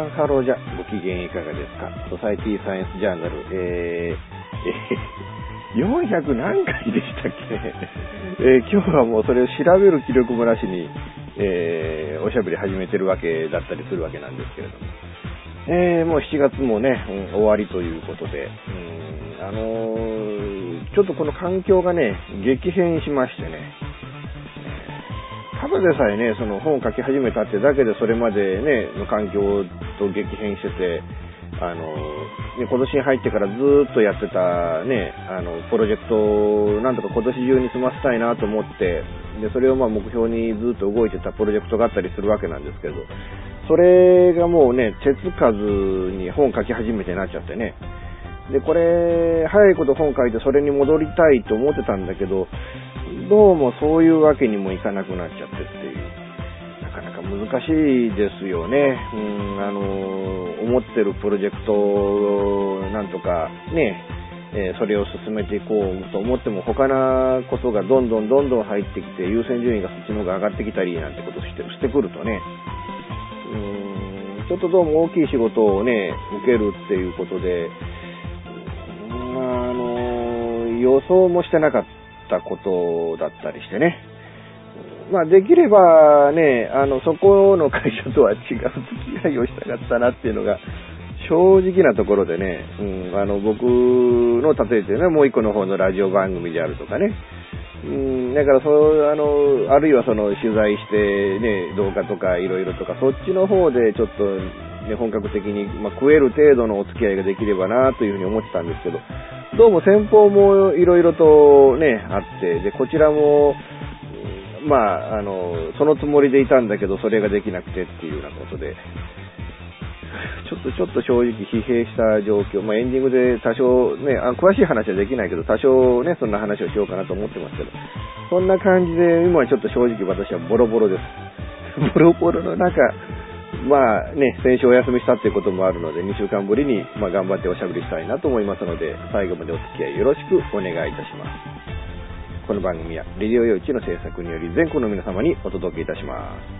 さん、ハローじゃ、ご機嫌いかがですか？ソサイティサイエンスジャーナル、えー、えー、400何回でしたっけ、えー、今日はもうそれを調べる気力もなしに、えー、おしゃべり始めてるわけだったりするわけなんですけれども、えー、もう7月もね、うん、終わりということで、うん、あのー、ちょっとこの環境がね、激変しましてね、ただでさえね、その本を書き始めたってだけでそれまでね、の環境と激変してて、あの、ね、今年に入ってからずっとやってたね、あの、プロジェクトをなんとか今年中に済ませたいなと思って、で、それをまあ目標にずっと動いてたプロジェクトがあったりするわけなんですけど、それがもうね、手つかずに本書き始めてなっちゃってね、で、これ、早いこと本書いてそれに戻りたいと思ってたんだけど、どうもそういうわけにもいかなくなっちゃってっていう、なかなか難しいですよね。うん、あの、思ってるプロジェクトをなんとかね、えー、それを進めていこうと思っても他なことがどんどんどんどん入ってきて優先順位がそっちの方が上がってきたりなんてことしてしてくるとね、うん、ちょっとどうも大きい仕事をね、受けるっていうことで、あの、予想もしてなかった。たことだったりしてね。まあ、できればね、あの、そこの会社とは違う付き合いをしたかったなっていうのが、正直なところでね、うん、あの、僕の例えてね、もう一個の方のラジオ番組であるとかね、うん、だからそう、あの、あるいはその取材してね、動画とかいろいろとか、そっちの方でちょっと、ね、本格的に、まあ、食える程度のお付き合いができればなというふうに思ってたんですけど、どうも先方もいろいろとね、あって、で、こちらも、まあ、あの、そのつもりでいたんだけど、それができなくてっていうようなことで、ちょっと、ちょっと正直疲弊した状況、まあ、エンディングで多少ね、あ詳しい話はできないけど、多少ね、そんな話をしようかなと思ってますけど、そんな感じで、今はちょっと正直私はボロボロです。ボロボロの中、まあね、先週お休みしたっていうこともあるので、2週間ぶりに、まあ、頑張っておしゃべりしたいなと思いますので、最後までお付き合いよろしくお願いいたします。この番組は、レディオ用地の制作により全国の皆様にお届けいたします。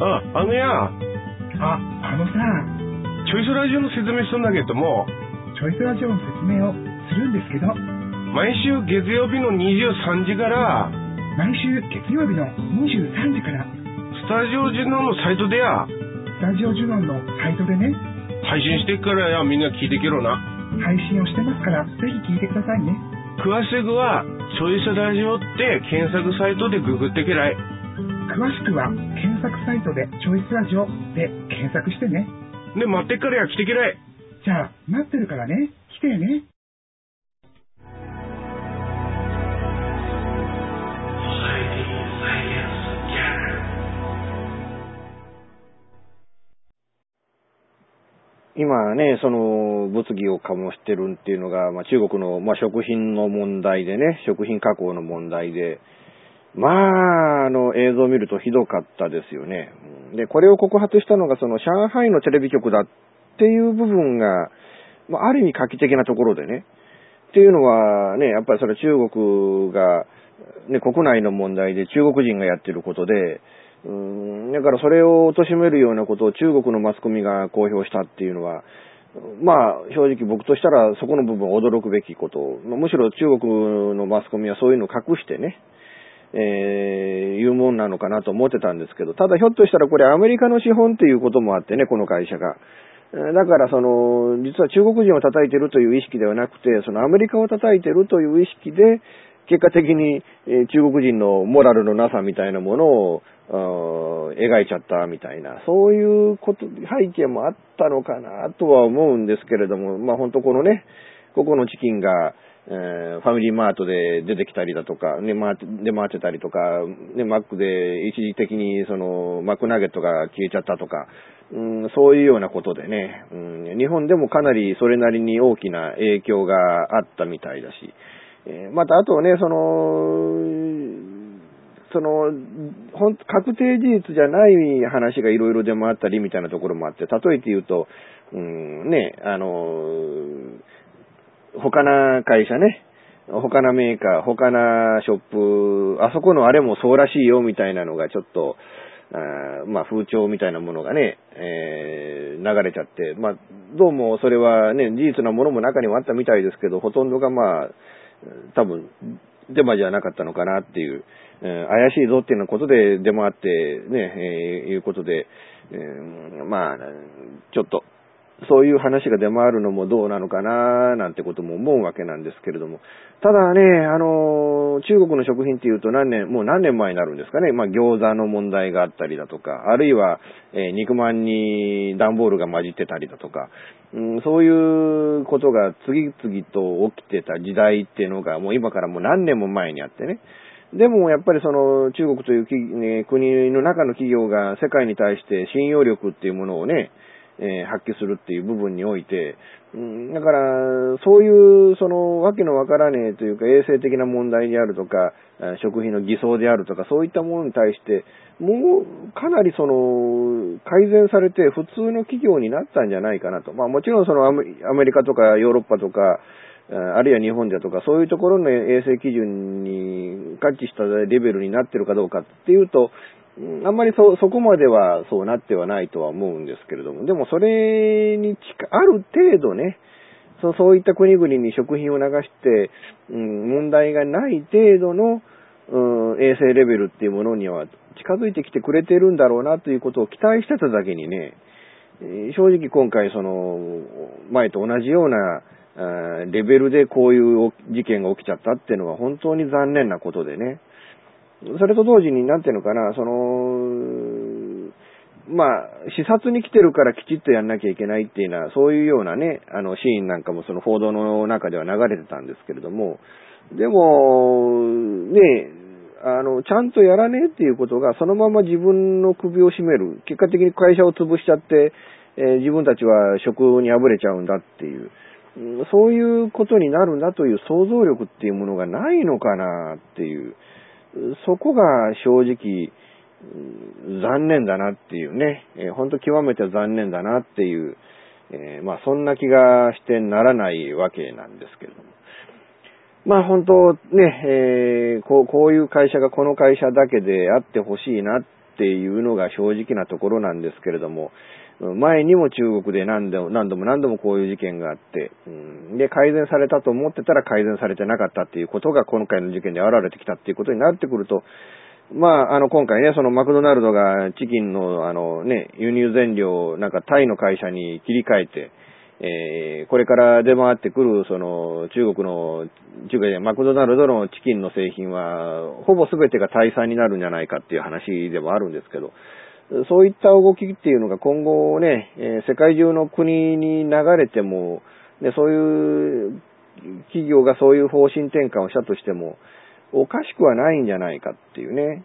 あ、あのや。あ、あのさ、チョイスラジオの説明するんだけども、チョイスラジオの説明をするんですけど、毎週月曜日の23時から、毎週月曜日の23時から、スタジオジュノンのサイトでや、スタジオジュノンのサイトでね、配信してからや、みんな聞いてけろな。配信をしてますから、ぜひ聞いてくださいね。詳しくは、チョイスラジオって検索サイトでググってけらい。詳しくは検索サイトでチョイスラジオで検索してね。ね、待ってっからや来てけらい。じゃあ、待ってるからね。来てね。今ね、その物議を醸してるっていうのが、まあ、中国の、まあ、食品の問題でね、食品加工の問題で、まあ、あの、映像を見るとひどかったですよね。で、これを告発したのが、その、上海のテレビ局だっていう部分が、まあ、ある意味画期的なところでね。っていうのはね、やっぱりそれ中国が、ね、国内の問題で中国人がやってることで、うん、だからそれを貶めるようなことを中国のマスコミが公表したっていうのは、まあ、正直僕としたらそこの部分驚くべきこと、むしろ中国のマスコミはそういうのを隠してね、えー、いうもんなのかなと思ってたんですけど、ただひょっとしたらこれアメリカの資本っていうこともあってね、この会社が。だからその、実は中国人を叩いてるという意識ではなくて、そのアメリカを叩いてるという意識で、結果的に、中国人のモラルのなさみたいなものを、描いちゃったみたいな、そういうこと、背景もあったのかなとは思うんですけれども、まあ本当このね、ここのチキンが、えー、ファミリーマートで出てきたりだとか、ね、回って、出回ってたりとか、ね、マックで一時的にその、マックナゲットが消えちゃったとか、うん、そういうようなことでね、うん、日本でもかなりそれなりに大きな影響があったみたいだし、えー、またあとね、その、その、ほん、確定事実じゃない話がいろいろ出回ったりみたいなところもあって、例えて言うと、うん、ね、あの、他な会社ね、他なメーカー、他なショップ、あそこのあれもそうらしいよみたいなのがちょっと、あまあ風潮みたいなものがね、えー、流れちゃって、まあどうもそれはね、事実なものも中にもあったみたいですけど、ほとんどがまあ、多分、デマじゃなかったのかなっていう、えー、怪しいぞっていうようなことで出回ってね、えー、いうことで、えー、まあ、ちょっと、そういう話が出回るのもどうなのかななんてことも思うわけなんですけれども。ただね、あの、中国の食品っていうと何年、もう何年前になるんですかね。まあ餃子の問題があったりだとか、あるいは、えー、肉まんに段ボールが混じってたりだとか、うん、そういうことが次々と起きてた時代っていうのがもう今からもう何年も前にあってね。でもやっぱりその中国という国の中の企業が世界に対して信用力っていうものをね、えー、発揮するっていう部分において、うん、だから、そういう、その、わけのわからねえというか、衛生的な問題であるとか、食品の偽装であるとか、そういったものに対して、もう、かなりその、改善されて普通の企業になったんじゃないかなと。まあもちろんそのアメリカとかヨーロッパとか、あるいは日本だとか、そういうところの衛生基準に合致したレベルになってるかどうかっていうと、あんまりそ、そこまではそうなってはないとは思うんですけれども、でもそれに近、ある程度ね、そうそういった国々に食品を流して、うん、問題がない程度の、うん、衛生レベルっていうものには近づいてきてくれてるんだろうなということを期待してただけにね、正直今回その、前と同じような、レベルでこういう事件が起きちゃったっていうのは本当に残念なことでね。それと同時に、なんていうのかな、その、まあ、視察に来てるからきちっとやんなきゃいけないっていうのは、そういうようなね、あの、シーンなんかもその報道の中では流れてたんですけれども、でも、ね、あの、ちゃんとやらねえっていうことが、そのまま自分の首を絞める。結果的に会社を潰しちゃって、えー、自分たちは職に敗れちゃうんだっていう。そういうことになるんだという想像力っていうものがないのかなっていう。そこが正直、残念だなっていうね、えー、本当極めて残念だなっていう、えー、まあそんな気がしてならないわけなんですけれども。まあ本当ね、えー、こう、こういう会社がこの会社だけであってほしいなっていうのが正直なところなんですけれども、前にも中国で何度も何度も何度もこういう事件があって、うん、で、改善されたと思ってたら改善されてなかったっていうことが今回の事件で現れてきたっていうことになってくると、まあ、あの、今回ね、そのマクドナルドがチキンの、あのね、輸入原料をなんかタイの会社に切り替えて、えー、これから出回ってくる、その、中国の、中国でマクドナルドのチキンの製品は、ほぼ全てがタイ産になるんじゃないかっていう話でもあるんですけど、そういった動きっていうのが今後ね、え、世界中の国に流れても、ね、そういう企業がそういう方針転換をしたとしても、おかしくはないんじゃないかっていうね。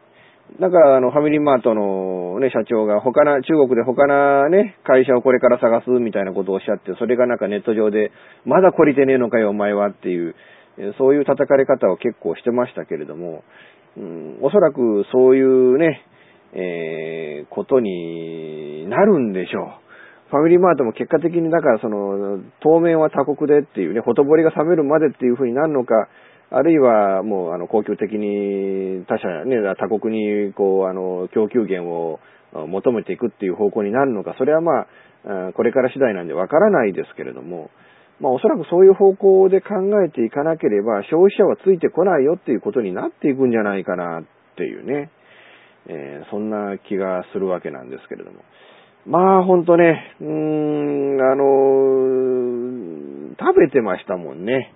だから、あの、ファミリーマートのね、社長が他な、中国で他なね、会社をこれから探すみたいなことをおっしゃって、それがなんかネット上で、まだ懲りてねえのかよ、お前はっていう、そういう叩かれ方を結構してましたけれども、うん、おそらくそういうね、えー、ことになるんでしょう。ファミリーマートも結果的にだからその、当面は他国でっていうね、ほとぼりが冷めるまでっていう風になるのか、あるいはもうあの、公共的に他社ね、他国にこう、あの、供給源を求めていくっていう方向になるのか、それはまあ、これから次第なんでわからないですけれども、まあおそらくそういう方向で考えていかなければ消費者はついてこないよっていうことになっていくんじゃないかなっていうね、えー、そんな気がするわけなんですけれども。まあほんとね、うーん、あのー、食べてましたもんね。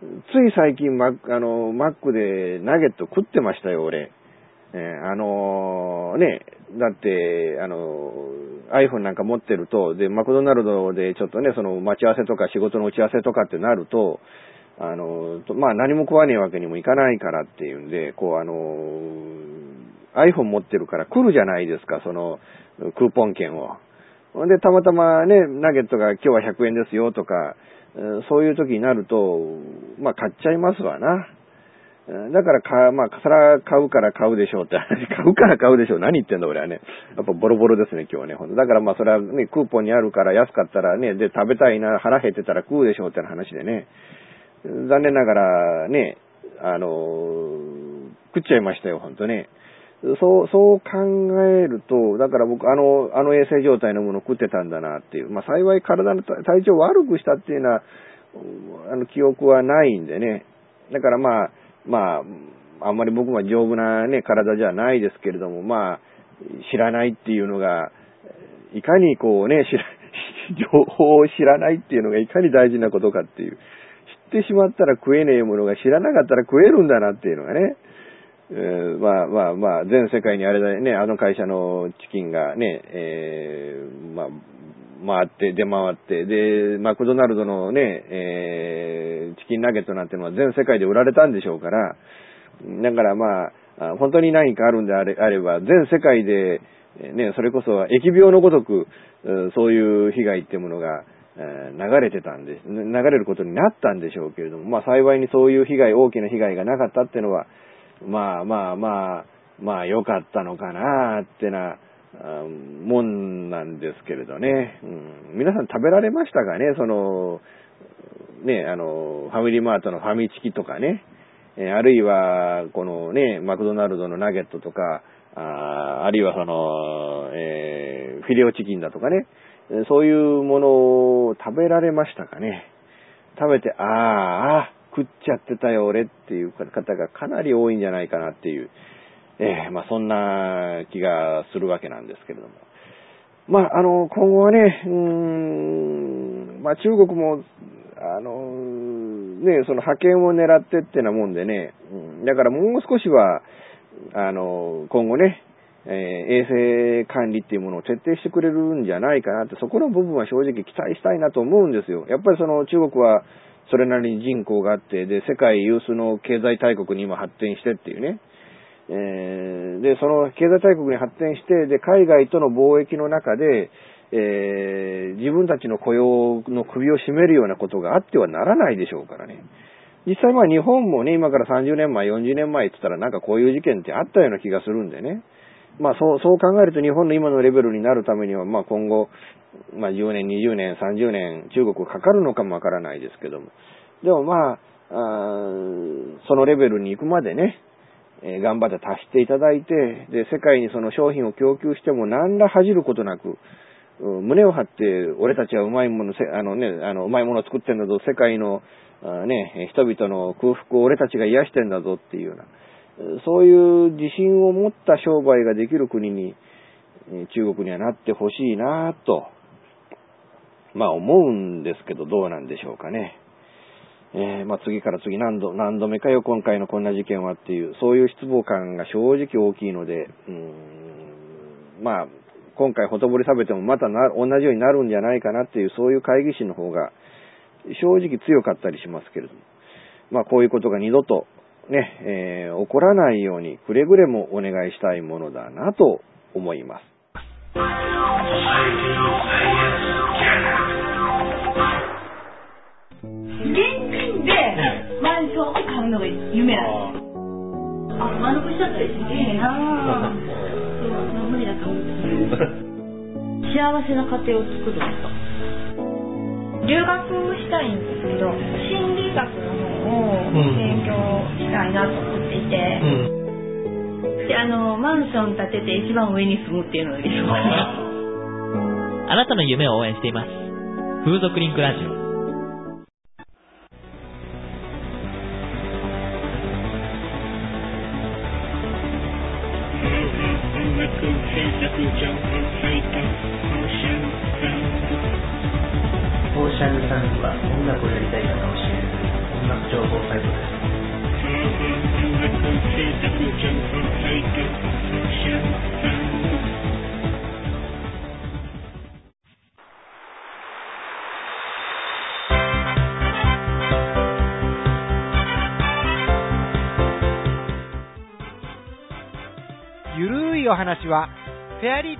つい最近マあの、マックでナゲット食ってましたよ、俺。えー、あの、ね、だって、あの、iPhone なんか持ってると、で、マクドナルドでちょっとね、その待ち合わせとか仕事の打ち合わせとかってなると、あのまあ何も食わねえわけにもいかないからっていうんで、こうあの iPhone 持ってるから来るじゃないですか、そのクーポン券を。ほんで、たまたまね、ナゲットが今日は100円ですよとか、そういう時になると、まあ買っちゃいますわな。だからか、まあ、そら買うから買うでしょうって話、買うから買うでしょう。何言ってんだ俺はね。やっぱボロボロですね、今日はね。ほんとだからまあ、それはね、クーポンにあるから安かったらね、で、食べたいな、腹減ってたら食うでしょうって話でね。残念ながらね、あの食っちゃいましたよ、ほんとね。そう、そう考えると、だから僕、あの、あの衛生状態のものを食ってたんだなっていう。まあ、幸い体の体調を悪くしたっていうのは、あの、記憶はないんでね。だからまあ、まあ、あんまり僕は丈夫なね、体じゃないですけれども、まあ、知らないっていうのが、いかにこうね、知ら、情報を知らないっていうのがいかに大事なことかっていう。知ってしまったら食えねえものが知らなかったら食えるんだなっていうのがね。えー、まあまあまあ、全世界にあれだね、あの会社のチキンがね、えー、まあ、回って、出回って、で、マクドナルドのね、えー、チキンナゲットなんてのは全世界で売られたんでしょうから、だからまあ、本当に何かあるんであれあれば、全世界で、ね、それこそ疫病のごとく、そういう被害っていうものが、流れてたんです、流れることになったんでしょうけれども、まあ幸いにそういう被害、大きな被害がなかったっていうのは、まあまあまあ、まあ良かったのかなってな、もんなんですけれどね、うん、皆さん食べられましたかね？その、ね、あの、ファミリーマートのファミチキとかね、えあるいは、このね、マクドナルドのナゲットとか、ああるいはその、えー、フィレオチキンだとかね、そういうものを食べられましたかね？食べて、ああ、あ食っちゃってたよ、俺っていう方がかなり多いんじゃないかなっていう、えー、まあそんな気がするわけなんですけれども。まあ、あの、今後はね、うーん、まあ中国も、あの、ね、その派遣を狙ってってなもんでね、うん、だからもう少しは、あの、今後ね、えー、衛生管理っていうものを徹底してくれるんじゃないかなって、そこの部分は正直期待したいなと思うんですよ。やっぱりその中国は、それなりに人口があって、で、世界有数の経済大国に今発展してっていうね。えー、で、その経済大国に発展して、で、海外との貿易の中で、えー、自分たちの雇用の首を絞めるようなことがあってはならないでしょうからね。実際まあ日本もね、今から30年前、40年前って言ったらなんかこういう事件ってあったような気がするんでね。まあそう、そう考えると日本の今のレベルになるためには、まあ今後、まあ10年、20年、30年、中国かかるのかもわからないですけども。でもまあ、あそのレベルに行くまでね、えー、頑張って達していただいて、で、世界にその商品を供給しても何ら恥じることなく、胸を張って、俺たちはうまいもの、あのね、あの、うまいものを作ってんだぞ、世界の、ね、人々の空腹を俺たちが癒してんだぞっていうような、そういう自信を持った商売ができる国に、中国にはなってほしいなと、まあ思うんですけど、どうなんでしょうかね。えー、まあ次から次何度、何度目かよ、今回のこんな事件はっていう、そういう失望感が正直大きいので、うん、まあ、今回ほとぼり冷めてもまたな同じようになるんじゃないかなっていう、そういう会議心の方が正直強かったりしますけれども、まあこういうことが二度とね、えー、起こらないようにくれぐれもお願いしたいものだなと思います。のが夢なんです。あ、満足しちゃったりすげえなそう、無理だと思って。幸 幸せな家庭を作ること留学したいんですけど心理学の方を勉強したいなと思っていて、であのマンション建てて一番上に住むっていうのが あなたの夢を応援しています。風俗リンクラジオ。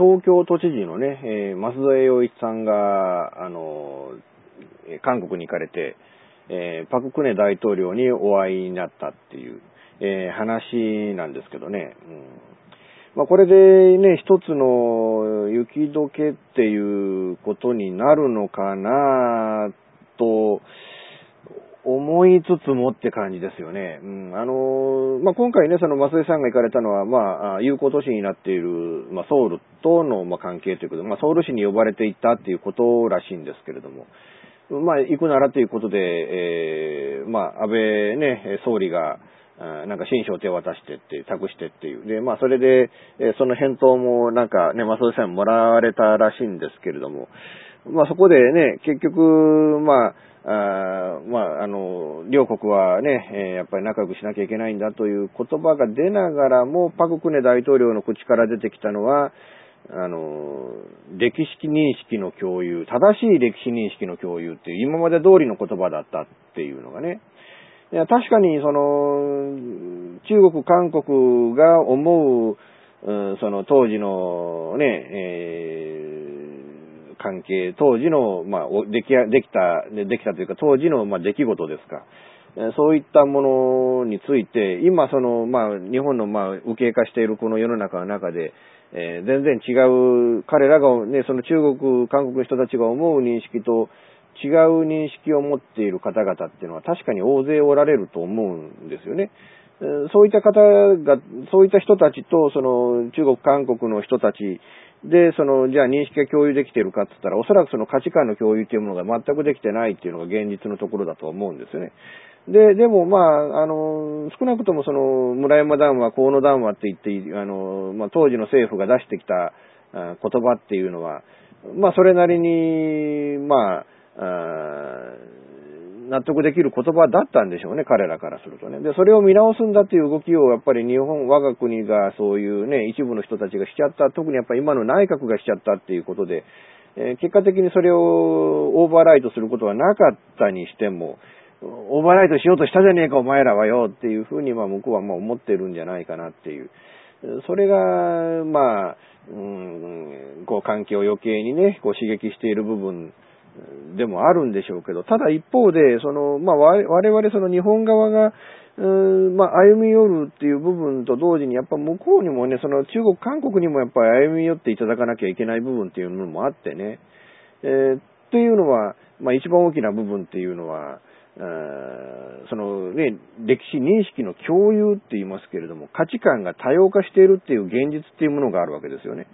東京都知事のね、えー増田洋一さんが、あの、韓国に行かれて、えーパククネ大統領にお会いになったっていう、えー話なんですけどね。うんまあ、これでね、一つの雪解けっていうことになるのかなと思いつつもって感じですよね。うん、あのまあ、今回ね、その増井さんが行かれたのは、まあ、友好都市になっている、まあ、ソウルとの、まあ、関係ということで、まあ、ソウル市に呼ばれていったっていうことらしいんですけれども、まあ、行くならということで、えーまあ、安倍ね、総理が、なんか新書を手渡してって、託してっていう。で、まあ、それで、えその返答もなんかね、増井さんもらわれたらしいんですけれども、まあ、そこでね、結局、まあ、あまあ、あの、両国はね、えやっぱり仲良くしなきゃいけないんだという言葉が出ながらも、パククネ大統領の口から出てきたのは、あの、歴史認識の共有、正しい歴史認識の共有っていう、今まで通りの言葉だったっていうのがね。いや確かに、その、中国、韓国が思う、うんその当時のね、えー関係、当時の、まあ、できや、できた、できたというか、当時の、まあ、出来事ですか。そういったものについて、今、その、まあ、日本の、まあ、右傾化しているこの世の中の中で、えー全然違う、彼らがね、その中国、韓国の人たちが思う認識と違う認識を持っている方々っていうのは確かに大勢おられると思うんですよね。そういった方が、そういった人たちと、その中国、韓国の人たちで、その、じゃあ認識が共有できているかって言ったら、おそらくその価値観の共有というものが全くできてないっていうのが現実のところだと思うんですよね。で、でもまあ、あの、少なくともその、村山談話、河野談話って言って、あの、まあ当時の政府が出してきた言葉っていうのは、まあそれなりに、まあ、あ納得できる言葉だったんでしょうね、彼らからするとね。で、それを見直すんだっていう動きを、やっぱり日本、我が国がそういうね、一部の人たちがしちゃった、特にやっぱり今の内閣がしちゃったっていうことで、えー結果的にそれをオーバーライトすることはなかったにしても、オーバーライトしようとしたじゃねえか、お前らはよっていうふうに、まあ向こうはまあ思ってるんじゃないかなっていう。それが、まあ、うん、こう関係を余計にね、こう刺激している部分でもあるんでしょうけど、ただ一方で、その、まあ我々その日本側が、うんまあ、歩み寄るっていう部分と同時に、やっぱ向こうにもね、その中国、韓国にもやっぱり歩み寄っていただかなきゃいけない部分っていうのもあってね、えーっていうのは、まあ一番大きな部分っていうのは、あーそのね、歴史認識の共有って言いますけれども、価値観が多様化しているっていう現実っていうものがあるわけですよね。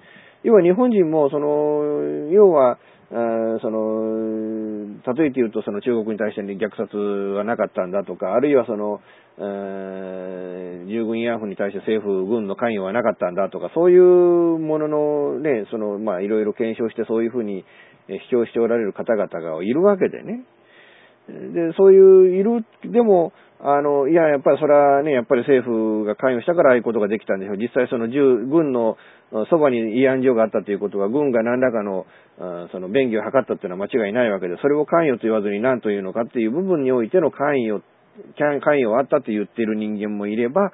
要は日本人も、その、要は、あその、例えて言うと、その中国に対して虐殺はなかったんだとか、あるいはその、あー従軍慰安婦に対して政府軍の関与はなかったんだとか、そういうもののね、その、まあ、いろいろ検証してそういうふうに主張しておられる方々がいるわけでね。で、そういう、いる、でも、あの、いや、やっぱりそれはね、やっぱり政府が関与したからああいうことができたんでしょう。実際その軍のそばに慰安所があったということは、軍が何らかの、その便宜を図ったっていうのは間違いないわけで、それを関与と言わずに何というのかっていう部分においての関与、関与あったと言っている人間もいれば、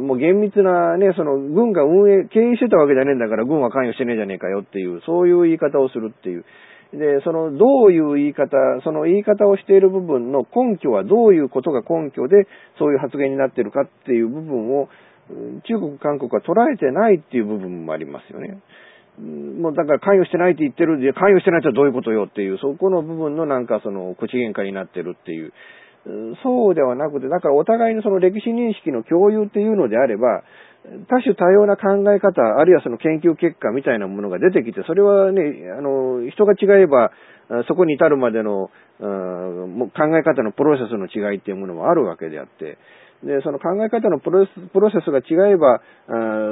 もう厳密なね、その軍が運営、経営してたわけじゃねえんだから軍は関与してねえじゃねえかよっていう、そういう言い方をするっていう。で、その、どういう言い方、その言い方をしている部分の根拠はどういうことが根拠で、そういう発言になっているかっていう部分を、中国、韓国は捉えてないっていう部分もありますよね。もうだから関与してないって言ってるんで、関与してないってどういうことよっていう、そこの部分のなんかその口喧嘩になってるっていう。そうではなくて、だからお互いのその歴史認識の共有っていうのであれば、多種多様な考え方、あるいはその研究結果みたいなものが出てきて、それはね、あの、人が違えば、そこに至るまでの、考え方のプロセスの違いっていうものもあるわけであって、で、その考え方のプロセスが違えば、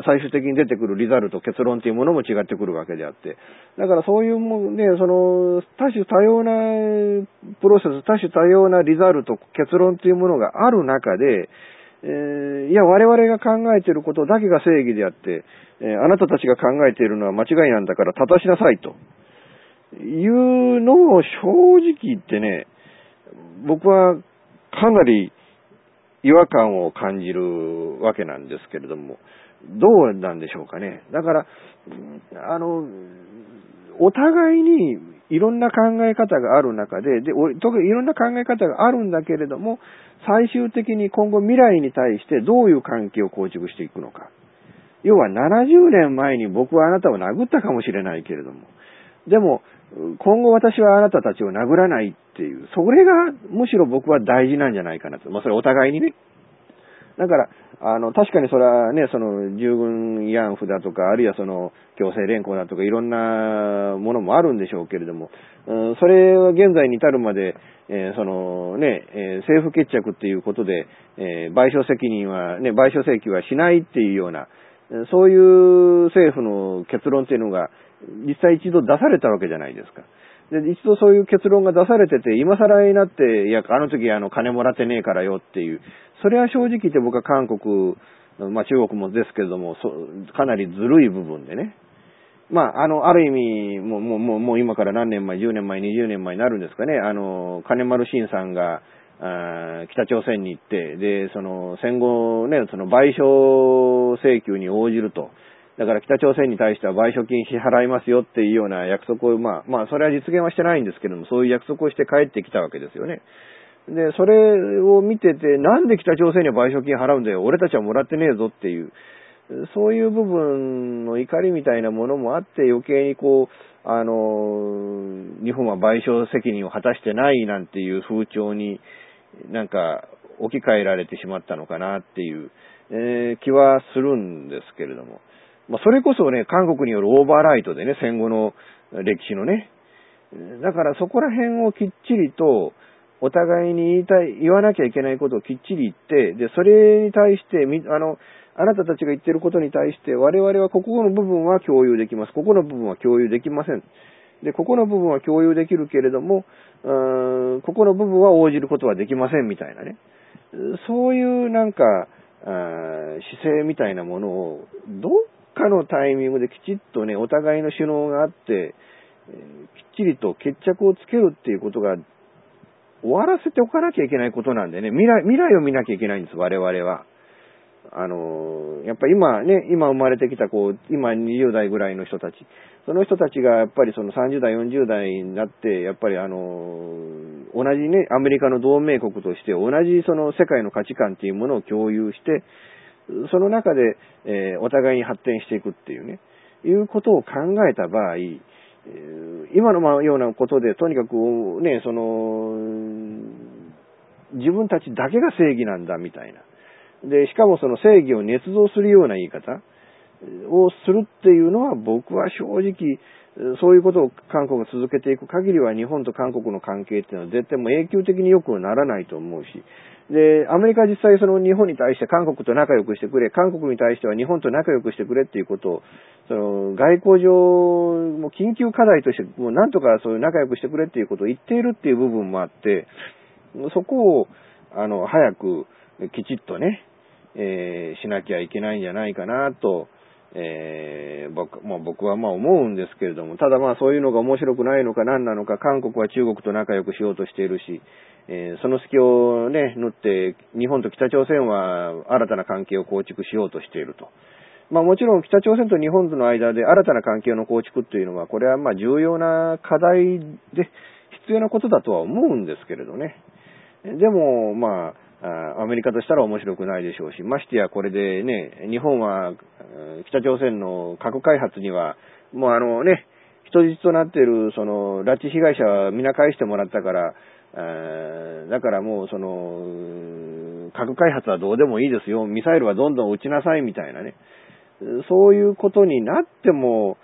最終的に出てくるリザルト、結論というものも違ってくるわけであって。だからそういうもね、その、多種多様なプロセス、多種多様なリザルト、結論というものがある中で、え、いや、我々が考えていることだけが正義であって、えー、あなたたちが考えているのは間違いなんだから正しなさいと。いうのを正直言ってね、僕はかなり違和感を感じるわけなんですけれども、どうなんでしょうかね。だから、あの、お互いにいろんな考え方がある中で、で、特にいろんな考え方があるんだけれども、最終的に今後未来に対してどういう関係を構築していくのか。要は70年前に僕はあなたを殴ったかもしれないけれども、でも、今後私はあなたたちを殴らないっていう、それがむしろ僕は大事なんじゃないかなと。まあそれお互いにね。だから、あの、確かにそれはね、その、従軍慰安婦だとか、あるいはその、強制連行だとか、いろんなものもあるんでしょうけれども、うん、それは現在に至るまで、えー、そのね、えー、政府決着っていうことで、えー、賠償責任は、ね、賠償請求はしないっていうような、そういう政府の結論っていうのが、実際一度出されたわけじゃないですか。で、一度そういう結論が出されてて、今更になって、いや、あの時あの金もらってねえからよっていう、それは正直言って僕は韓国、まあ中国もですけれども、かなりずるい部分でね。まあ、あの、ある意味、もう、もう、もう今から何年前、10年前、20年前になるんですかね、あの、金丸信さんが、あ北朝鮮に行って、で、その、戦後ね、その賠償請求に応じると。だから北朝鮮に対しては賠償金支払いますよっていうような約束を、まあ、まあ、それは実現はしてないんですけども、そういう約束をして帰ってきたわけですよね。で、それを見てて、なんで北朝鮮には賠償金払うんだよ、俺たちはもらってねえぞっていう、そういう部分の怒りみたいなものもあって余計にこう、あの、日本は賠償責任を果たしてないなんていう風潮になんか置き換えられてしまったのかなっていう、えー、気はするんですけれども。まあ、それこそね、韓国によるオーバーライトでね、戦後の歴史のね。だからそこら辺をきっちりと、お互いに言いたい、言わなきゃいけないことをきっちり言って、で、それに対して、あの、あなたたちが言ってることに対して、我々はここの部分は共有できます。ここの部分は共有できません。で、ここの部分は共有できるけれども、うここの部分は応じることはできませんみたいなね。そういうなんか、姿勢みたいなものを、どっかのタイミングできちっとね、お互いの首脳があって、きっちりと決着をつけるっていうことが、終わらせておかなきゃいけないことなんでね、未来、未来を見なきゃいけないんです、我々は。あの、やっぱ今ね、今生まれてきたこう、今20代ぐらいの人たち、その人たちがやっぱりその30代、40代になって、やっぱりあの、同じね、アメリカの同盟国として同じその世界の価値観っていうものを共有して、その中で、えー、お互いに発展していくっていうね、いうことを考えた場合、今のようなことで、とにかくね、その、自分たちだけが正義なんだみたいな。で、しかもその正義を捏造するような言い方をするっていうのは僕は正直、そういうことを韓国が続けていく限りは日本と韓国の関係っていうのは絶対もう永久的に良くならないと思うし、で、アメリカは実際その日本に対して韓国と仲良くしてくれ、韓国に対しては日本と仲良くしてくれっていうことを、その外交上、もう緊急課題として、もうなんとかそういう仲良くしてくれっていうことを言っているっていう部分もあって、そこを、あの、早く、きちっとね、えー、しなきゃいけないんじゃないかなと、えー、僕、まあ、僕はまあ思うんですけれども、ただまあそういうのが面白くないのか何なのか、韓国は中国と仲良くしようとしているし、えー、その隙をね、縫って、日本と北朝鮮は新たな関係を構築しようとしていると。まあもちろん北朝鮮と日本との間で新たな関係の構築というのは、これはまあ重要な課題で必要なことだとは思うんですけれどね。でも、まあ、アメリカとしたら面白くないでしょうし、ましてやこれでね、日本は北朝鮮の核開発には、もうあのね、人質となっているその拉致被害者は皆返してもらったから、だからもうその、核開発はどうでもいいですよ、ミサイルはどんどん撃ちなさいみたいなね、そういうことになっても、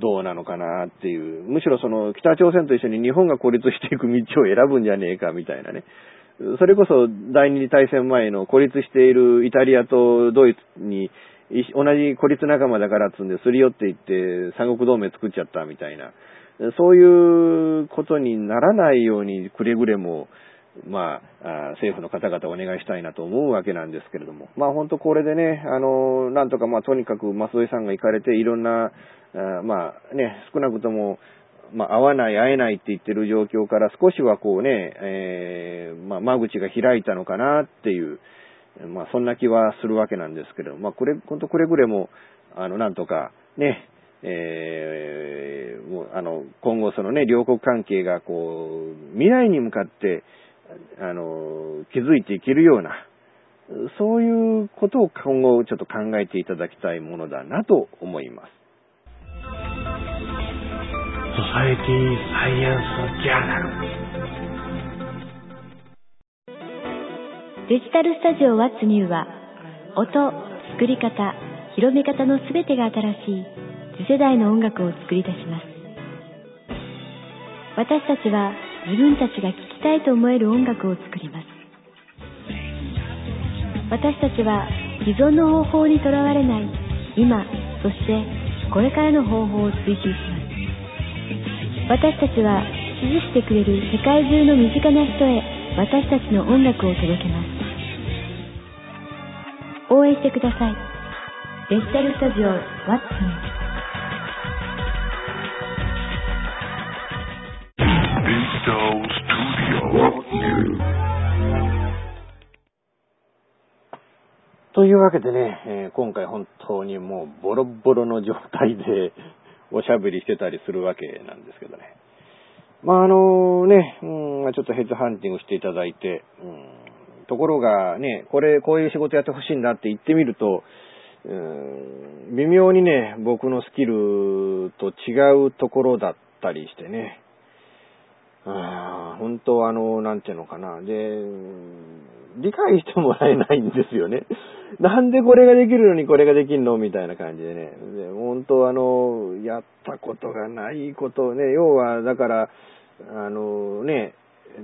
どうなのかなっていう、むしろその北朝鮮と一緒に日本が孤立していく道を選ぶんじゃねえかみたいなね。それこそ第二次大戦前の孤立しているイタリアとドイツに同じ孤立仲間だからっつんですり寄っていって三国同盟作っちゃったみたいな、そういうことにならないようにくれぐれも、まあ、政府の方々お願いしたいなと思うわけなんですけれども、まあ本当これでね、あの、なんとかまあとにかく増井さんが行かれていろんな、あまあね、少なくとも、まあ、会わない、会えないって言ってる状況から少しはこうね、えー、まあ、間口が開いたのかなっていう、まあ、そんな気はするわけなんですけど、まあ、これ、ほんとくれぐれも、あの、なんとか、ね、えー、もう、あの、今後そのね、両国関係がこう、未来に向かって、あの、築いていけるような、そういうことを今後ちょっと考えていただきたいものだなと思います。サエティサイエンスジャーナルデジタルスタジオワッツニューは音、作り方、広め方のすべてが新しい次世代の音楽を作り出します。私たちは自分たちが聴きたいと思える音楽を作ります。私たちは既存の方法にとらわれない今、そしてこれからの方法を追求します。私たちは支持してくれる世界中の身近な人へ私たちの音楽を届けます。応援してください。デジタルスタジオワッツンというわけでね、えー、今回本当にもうボロボロの状態でおしゃべりしてたりするわけなんですけどね。まあ、あのね、うん、ちょっとヘッドハンティングしていただいて、うん、ところがね、これ、こういう仕事やってほしいんだって言ってみると、うん、微妙にね、僕のスキルと違うところだったりしてね、あ本当あの、なんていうのかな。で、理解してもらえないんですよね。なんでこれができるのにこれができんのみたいな感じでね。で本当あの、やったことがないことをね、要は、だから、あのね、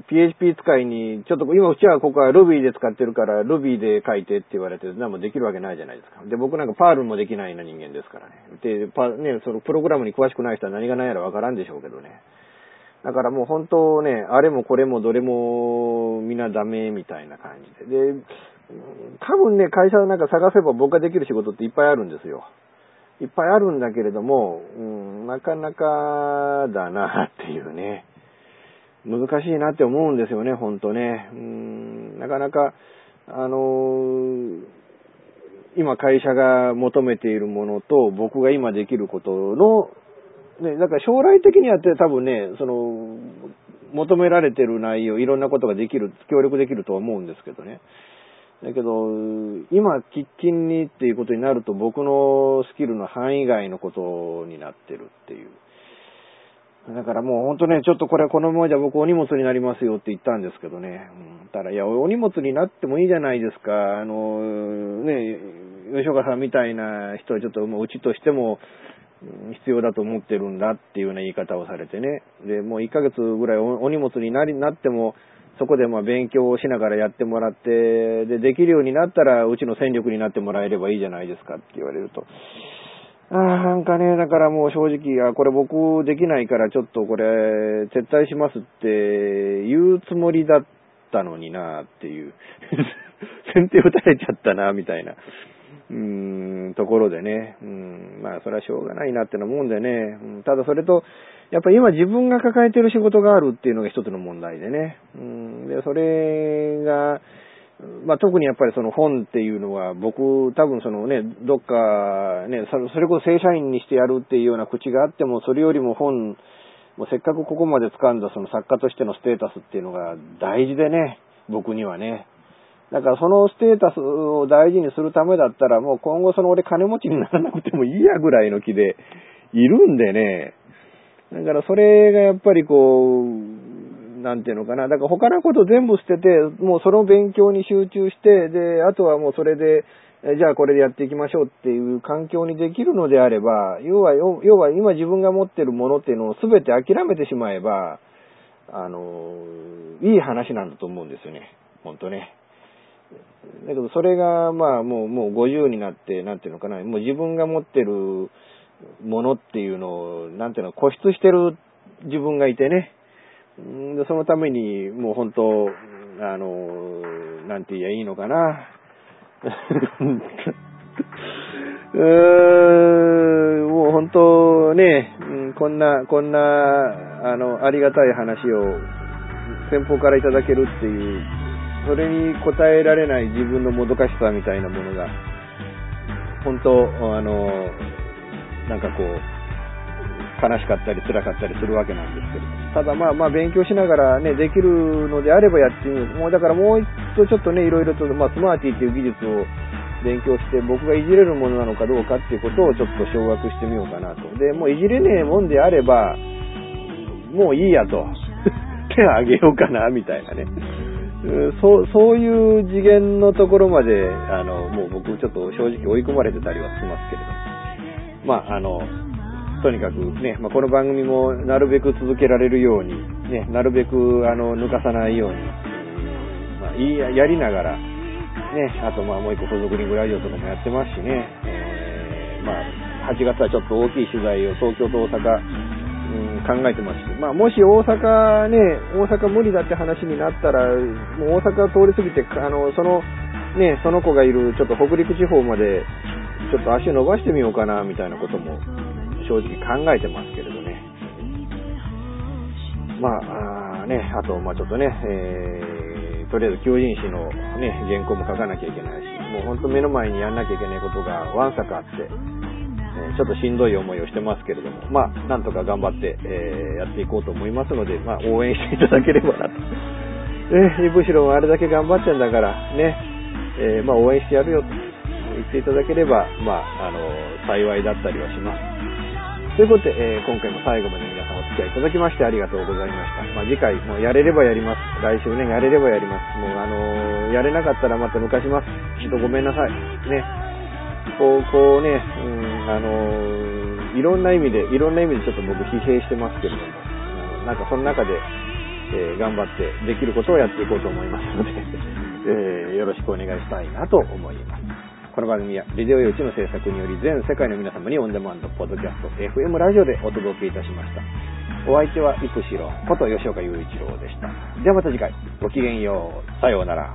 PHP 使いに、ちょっと今うちはここは Ruby で使ってるから Ruby で書いてって言われて、何もできるわけないじゃないですか。で、僕なんかパールもできないな人間ですからね。で、パね、そのプログラムに詳しくない人は何が何やらわからんでしょうけどね。だからもう本当ね、あれもこれもどれもみんなダメみたいな感じで。で、多分ね、会社なんか探せば僕ができる仕事っていっぱいあるんですよ。いっぱいあるんだけれども、うん、なかなかだなっていうね。難しいなって思うんですよね、ほんとね。うん、なかなか、あのー、今会社が求めているものと僕が今できることのね、だから将来的にはって多分ね、その、求められてる内容、いろんなことができる、協力できるとは思うんですけどね。だけど、今、喫緊にっていうことになると、僕のスキルの範囲外のことになってるっていう。だからもう本当ね、ちょっとこれこのままじゃ僕お荷物になりますよって言ったんですけどね。うん、ただ、いや、お荷物になってもいいじゃないですか。あの、ね、吉岡さんみたいな人はちょっともううちとしても、必要だと思ってるんだっていうような言い方をされてね。で、もう1ヶ月ぐらいお荷物になりなっても、そこでまあ勉強をしながらやってもらって、で、できるようになったら、うちの戦力になってもらえればいいじゃないですかって言われると、ああ、なんかね、だからもう正直、あ、これ僕できないからちょっとこれ、撤退しますって言うつもりだったのになっていう。先手打たれちゃったな、みたいな。うーん、ところでね。うん、まあ、それはしょうがないなってのもんでね。うん、ただそれと、やっぱ今自分が抱えてる仕事があるっていうのが一つの問題でね。うん、で、それが、まあ、特にやっぱりその本っていうのは、僕、多分そのね、どっかね、それこそ正社員にしてやるっていうような口があっても、それよりも本、もうせっかくここまで掴んだその作家としてのステータスっていうのが大事でね、僕にはね。だからそのステータスを大事にするためだったら、もう今後その俺金持ちにならなくてもいいやぐらいの気でいるんでね。だからそれがやっぱりこう、なんていうのかな。だから他のこと全部捨てて、もうその勉強に集中して、で、あとはもうそれで、じゃあこれでやっていきましょうっていう環境にできるのであれば、要は、要は今自分が持ってるものっていうのを全て諦めてしまえば、あの、いい話なんだと思うんですよね。ほんとね。だけどそれが、まあもう、もう50になって、なんていうのかな、もう自分が持ってるものっていうのを、なんていうの、固執してる自分がいてね。でそのために、もう本当、あの、なんて言えばいいのかな。うーん、もう本当ね、こんな、こんな、あの、ありがたい話を先方からいただけるっていう、それに応えられない自分のもどかしさみたいなものが、本当、あの、なんかこう、悲しかったり辛かったりするわけなんですけど、ただまあまあ勉強しながらね、できるのであればやってみる。もうだからもう一度ちょっとね、いろいろと、まあスマーティーっていう技術を勉強して、僕がいじれるものなのかどうかっていうことをちょっと掌握してみようかなと。で、もういじれねえもんであれば、もういいやと。手をあげようかな、みたいなね。そう、そういう次元のところまで、あの、もう僕ちょっと正直追い込まれてたりはしますけれども。まあ、あの、とにかくね、まあ、この番組もなるべく続けられるように、ね、なるべくあの抜かさないように、まあ、いいやりながら、ね、あとまあもう一個付属リングラジオとかもやってますしね、えー、まあ、8月はちょっと大きい取材を東京と大阪、考えてますし、まあ、もし大阪ね、大阪無理だって話になったら、もう大阪通り過ぎて、あの、その、ね、その子がいるちょっと北陸地方までちょっと足伸ばしてみようかな、みたいなことも正直考えてますけれどね。まあ、あね、あと、まあちょっとね、えー、とりあえず求人誌のね、原稿も書かなきゃいけないし、もうほんと目の前にやんなきゃいけないことがわんさかあって、ちょっとしんどい思いをしてますけれども、まあ、なんとか頑張って、えー、やっていこうと思いますので、まあ、応援していただければなと。ね、むしろあれだけ頑張ってんだから、ね、えー、まあ、応援してやるよと。言っていただければ、まあ、あの、幸いだったりはします。ということで、えー、今回も最後まで皆さんお付き合いいただきましてありがとうございました。まあ、次回、もやれればやります。来週ね、やれればやります。もう、あのー、やれなかったらまた抜かします。ちょっとごめんなさい。ね。こう、こうね、うん、あの、いろんな意味で、いろんな意味でちょっと僕疲弊してますけれども、あのなんかその中で、えー、頑張ってできることをやっていこうと思いますので、えー、よろしくお願いしたいなと思います。この番組は、ビデオ用地の制作により全世界の皆様にオンデマンド、ポッドキャスト、FM ラジオでお届けいたしました。お相手は、イプシロこと吉岡雄一郎でした。ではまた次回、ごきげんよう。さようなら。